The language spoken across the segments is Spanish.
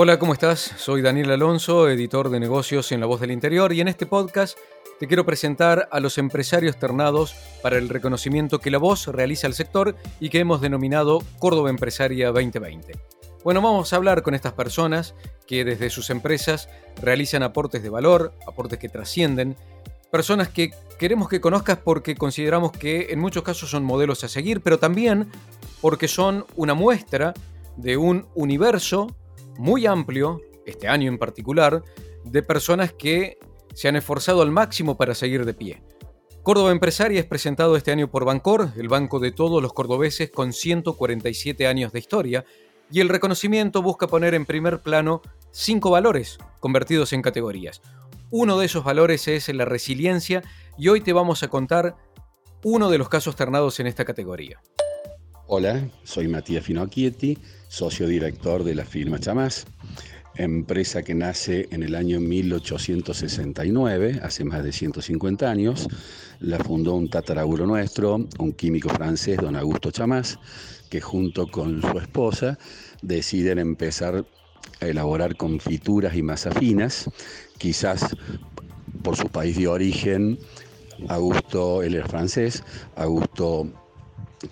Hola, ¿cómo estás? Soy Daniel Alonso, editor de negocios en La Voz del Interior, y en este podcast te quiero presentar a los empresarios ternados para el reconocimiento que La Voz realiza al sector y que hemos denominado Córdoba Empresaria 2020. Bueno, vamos a hablar con estas personas que desde sus empresas realizan aportes de valor, aportes que trascienden personas que queremos que conozcas porque consideramos que en muchos casos son modelos a seguir, pero también porque son una muestra de un universo muy amplio, este año en particular, de personas que se han esforzado al máximo para seguir de pie. Córdoba Empresaria es presentado este año por Bancor, el banco de todos los cordobeses con 147 años de historia, y el reconocimiento busca poner en primer plano cinco valores convertidos en categorías. Uno de esos valores es la resiliencia y hoy te vamos a contar uno de los casos ternados en esta categoría. Hola, soy Matías Finocchietti, socio director de la firma Chamás, empresa que nace en el año 1869, hace más de 150 años. La fundó un tatarauro nuestro, un químico francés, don Augusto Chamás, que junto con su esposa deciden empezar a elaborar confituras y masas finas quizás por su país de origen, Augusto, él era francés, Augusto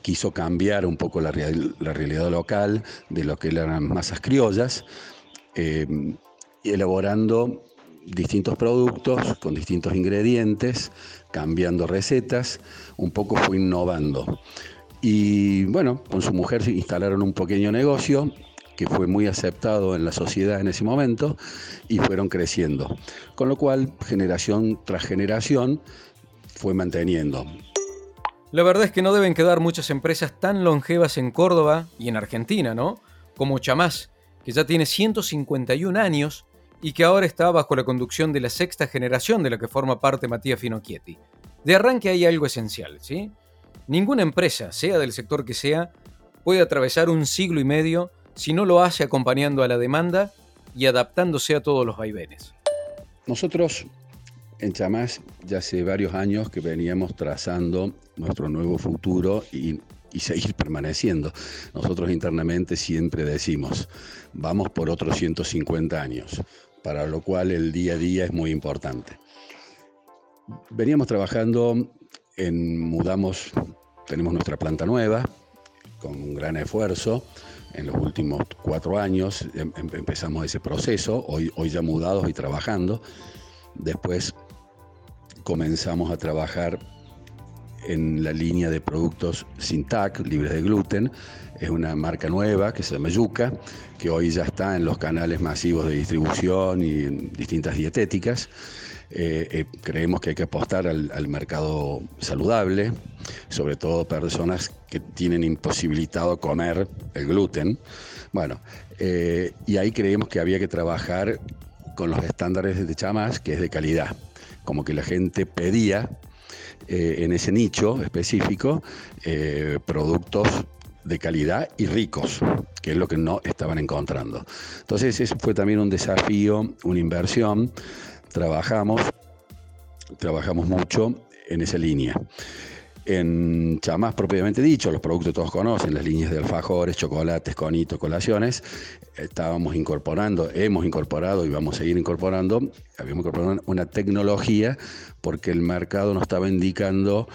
quiso cambiar un poco la, realidad local de lo que eran masas criollas, eh, elaborando distintos productos con distintos ingredientes, cambiando recetas, un poco fue innovando. Y bueno, con su mujer se instalaron un pequeño negocio que fue muy aceptado en la sociedad en ese momento y fueron creciendo. Con lo cual, generación tras generación, fue manteniendo. La verdad es que no deben quedar muchas empresas tan longevas en Córdoba y en Argentina, ¿no? Como Chamás, que ya tiene 151 años y que ahora está bajo la conducción de la sexta generación de la que forma parte Matías Finocchietti. De arranque hay algo esencial, ¿sí? Ninguna empresa, sea del sector que sea, puede atravesar un siglo y medio si no lo hace acompañando a la demanda y adaptándose a todos los vaivenes. Nosotros en Chamás ya hace varios años que veníamos trazando nuestro nuevo futuro y, seguir permaneciendo. Nosotros internamente siempre decimos, vamos por otros 150 años, para lo cual el día a día es muy importante. Veníamos trabajando en, mudamos, tenemos nuestra planta nueva, con un gran esfuerzo, en los últimos cuatro años em, em, empezamos ese proceso, hoy, hoy ya mudados y trabajando. Después comenzamos a trabajar en la línea de productos sin TAC, libres de gluten. Es una marca nueva que se llama Yuca, que hoy ya está en los canales masivos de distribución y en distintas dietéticas. Eh, eh, creemos que hay que apostar al, mercado saludable, sobre todo personas que tienen imposibilitado comer el gluten. Bueno, eh, y ahí creemos que había que trabajar con los estándares de chamas, que es de calidad, como que la gente pedía en ese nicho específico productos de calidad y ricos, que es lo que no estaban encontrando. Entonces, eso fue también un desafío, una inversión trabajamos, trabajamos mucho en esa línea. En chamás propiamente dicho, los productos todos conocen, las líneas de alfajores, chocolates, conitos, colaciones, estábamos incorporando, hemos incorporado y vamos a seguir incorporando, habíamos incorporado una tecnología porque el mercado nos estaba indicando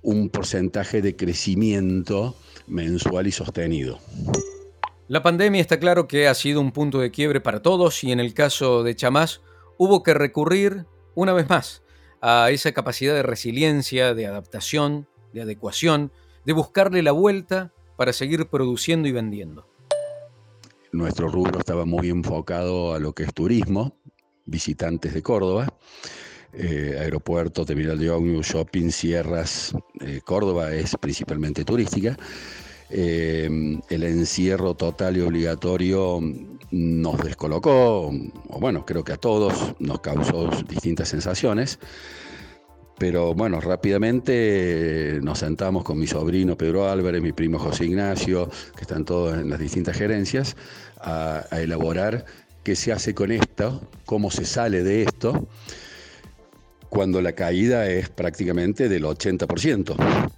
un porcentaje de crecimiento mensual y sostenido. La pandemia está claro que ha sido un punto de quiebre para todos y en el caso de Chamás hubo que recurrir una vez más a esa capacidad de resiliencia, de adaptación, de adecuación, de buscarle la vuelta para seguir produciendo y vendiendo. Nuestro rubro estaba muy enfocado a lo que es turismo, visitantes de Córdoba, eh, aeropuerto, terminal de ómnibus, shopping, sierras. Eh, Córdoba es principalmente turística. Eh, el encierro total y obligatorio nos descolocó, o bueno, creo que a todos nos causó distintas sensaciones. Pero bueno, rápidamente nos sentamos con mi sobrino Pedro Álvarez, mi primo José Ignacio, que están todos en las distintas gerencias, a, a elaborar qué se hace con esto, cómo se sale de esto, cuando la caída es prácticamente del 80%.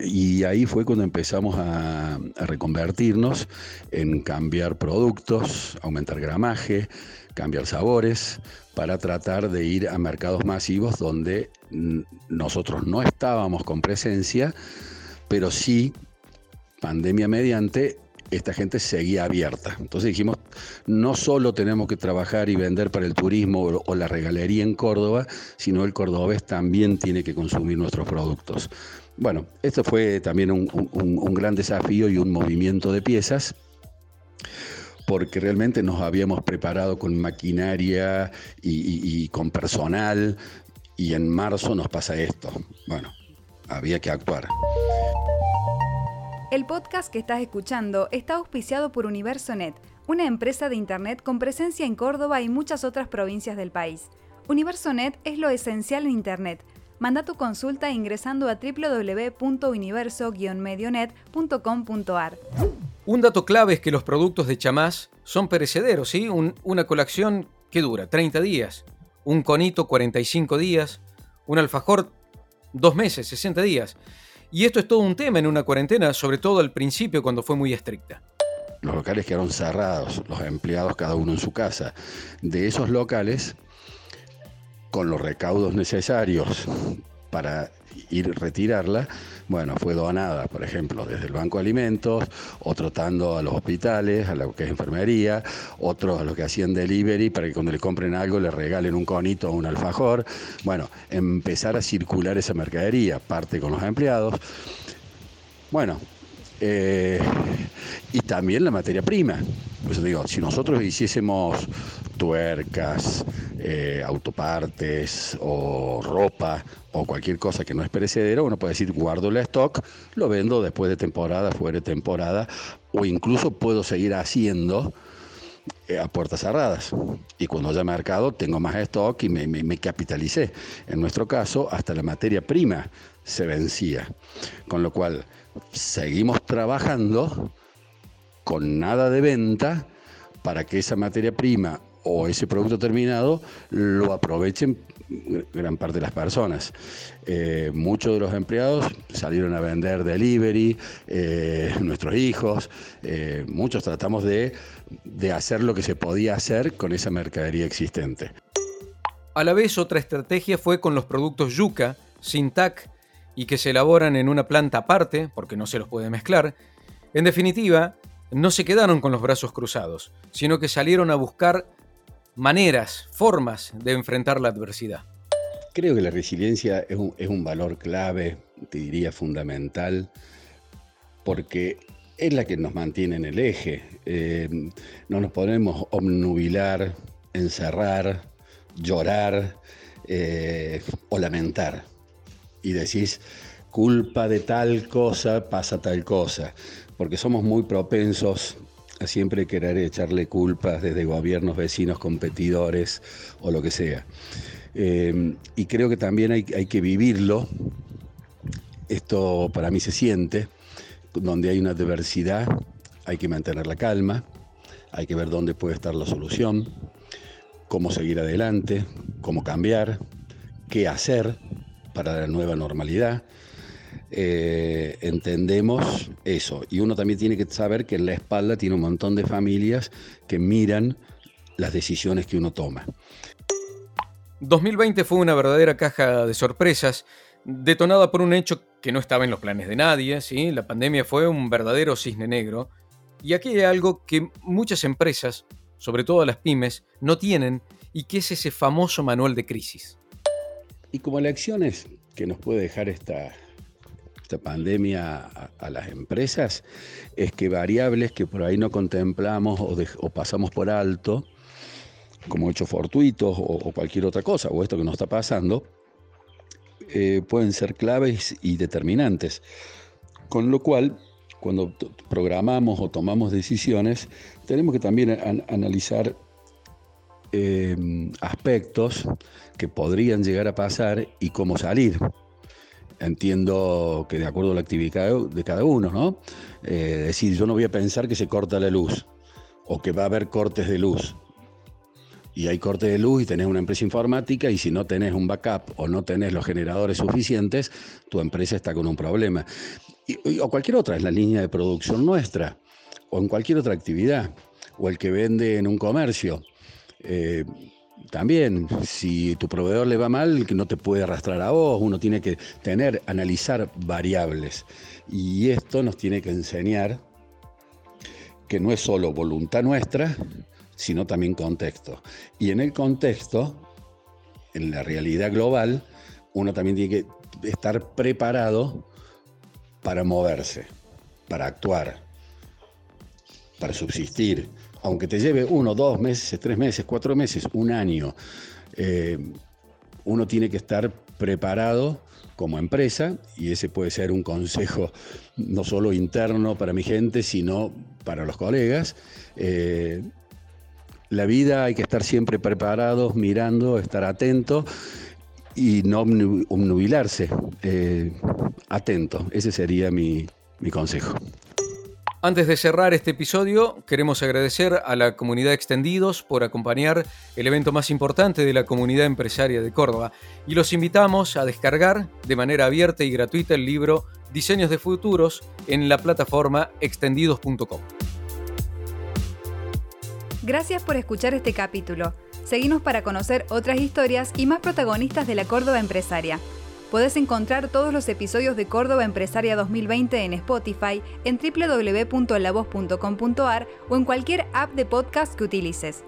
Y ahí fue cuando empezamos a, reconvertirnos en cambiar productos, aumentar gramaje, cambiar sabores, para tratar de ir a mercados masivos donde nosotros no estábamos con presencia, pero sí, pandemia mediante, esta gente seguía abierta. Entonces dijimos, no solo tenemos que trabajar y vender para el turismo o la regalería en Córdoba, sino el cordobés también tiene que consumir nuestros productos. Bueno, esto fue también un, gran desafío y un movimiento de piezas porque realmente nos habíamos preparado con maquinaria y, con personal y en marzo nos pasa esto. Bueno, había que actuar. El podcast que estás escuchando está auspiciado por UniversoNet, una empresa de Internet con presencia en Córdoba y muchas otras provincias del país. UniversoNet es lo esencial en Internet Manda tu consulta ingresando a www.universo-medionet.com.ar. Un dato clave es que los productos de chamás son perecederos, ¿sí? una colección que dura 30 días, un conito 45 días, un alfajor 2 meses, 60 días. Y esto es todo un tema en una cuarentena, sobre todo al principio cuando fue muy estricta. Los locales quedaron cerrados, los empleados cada uno en su casa. De esos locales con los recaudos necesarios para ir retirarla, bueno, fue donada, por ejemplo, desde el Banco de Alimentos, otro dando a los hospitales, a lo que es enfermería, otros a los que hacían delivery para que cuando le compren algo le regalen un conito o un alfajor. Bueno, empezar a circular esa mercadería, parte con los empleados. Bueno, eh, y también la materia prima. Pues digo, si nosotros hiciésemos tuercas, eh, autopartes o ropa o cualquier cosa que no es perecedero, uno puede decir guardo el stock, lo vendo después de temporada, fuera de temporada, o incluso puedo seguir haciendo a puertas cerradas. Y cuando haya mercado tengo más stock y me, capitalicé. En nuestro caso, hasta la materia prima se vencía. Con lo cual, seguimos trabajando con nada de venta para que esa materia prima o ese producto terminado lo aprovechen gran parte de las personas. Eh, muchos de los empleados salieron a vender delivery, eh, nuestros hijos, eh, muchos tratamos de, de hacer lo que se podía hacer con esa mercadería existente. A la vez, otra estrategia fue con los productos yuca, sin TAC, y que se elaboran en una planta aparte, porque no se los puede mezclar. En definitiva, no se quedaron con los brazos cruzados, sino que salieron a buscar maneras, formas de enfrentar la adversidad. Creo que la resiliencia es un, valor clave, te diría fundamental, porque es la que nos mantiene en el eje. Eh, no nos podemos obnubilar, encerrar, llorar eh, o lamentar. Y decís, culpa de tal cosa, pasa tal cosa, porque somos muy propensos siempre querer echarle culpas desde gobiernos, vecinos, competidores o lo que sea. Eh, y creo que también hay, hay que vivirlo. Esto para mí se siente, donde hay una diversidad, hay que mantener la calma, hay que ver dónde puede estar la solución, cómo seguir adelante, cómo cambiar, qué hacer para la nueva normalidad. Eh, entendemos eso. Y uno también tiene que saber que en la espalda tiene un montón de familias que miran las decisiones que uno toma. 2020 fue una verdadera caja de sorpresas, detonada por un hecho que no estaba en los planes de nadie, ¿sí? La pandemia fue un verdadero cisne negro. Y aquí hay algo que muchas empresas, sobre todo las pymes, no tienen y que es ese famoso manual de crisis. Y como lecciones que nos puede dejar esta, esta pandemia a, las empresas es que variables que por ahí no contemplamos o, pasamos por alto, como hechos fortuitos o, cualquier otra cosa, o esto que nos está pasando, eh, pueden ser claves y determinantes. Con lo cual, cuando programamos o tomamos decisiones, tenemos que también analizar eh, aspectos que podrían llegar a pasar y cómo salir. Entiendo que de acuerdo a la actividad de cada uno, ¿no? Eh, decir, yo no voy a pensar que se corta la luz o que va a haber cortes de luz. Y hay cortes de luz y tenés una empresa informática y si no tenés un backup o no tenés los generadores suficientes, tu empresa está con un problema. o cualquier otra, es la línea de producción nuestra, o en cualquier otra actividad, o el que vende en un comercio. Eh, también, si tu proveedor le va mal, que no te puede arrastrar a vos, uno tiene que tener, analizar variables. Y esto nos tiene que enseñar que no es solo voluntad nuestra, sino también contexto. Y en el contexto, en la realidad global, uno también tiene que estar preparado para moverse, para actuar, para subsistir aunque te lleve uno, dos meses, tres meses, cuatro meses, un año, eh, uno tiene que estar preparado como empresa y ese puede ser un consejo no solo interno para mi gente, sino para los colegas. Eh, la vida hay que estar siempre preparados, mirando, estar atento y no obnubilarse. Eh, atento, ese sería mi consejo. Antes de cerrar este episodio, queremos agradecer a la comunidad Extendidos por acompañar el evento más importante de la comunidad empresaria de Córdoba y los invitamos a descargar de manera abierta y gratuita el libro Diseños de Futuros en la plataforma extendidos.com. Gracias por escuchar este capítulo. Seguimos para conocer otras historias y más protagonistas de la Córdoba empresaria. Podés encontrar todos los episodios de Córdoba Empresaria 2020 en Spotify, en www.lavoz.com.ar o en cualquier app de podcast que utilices.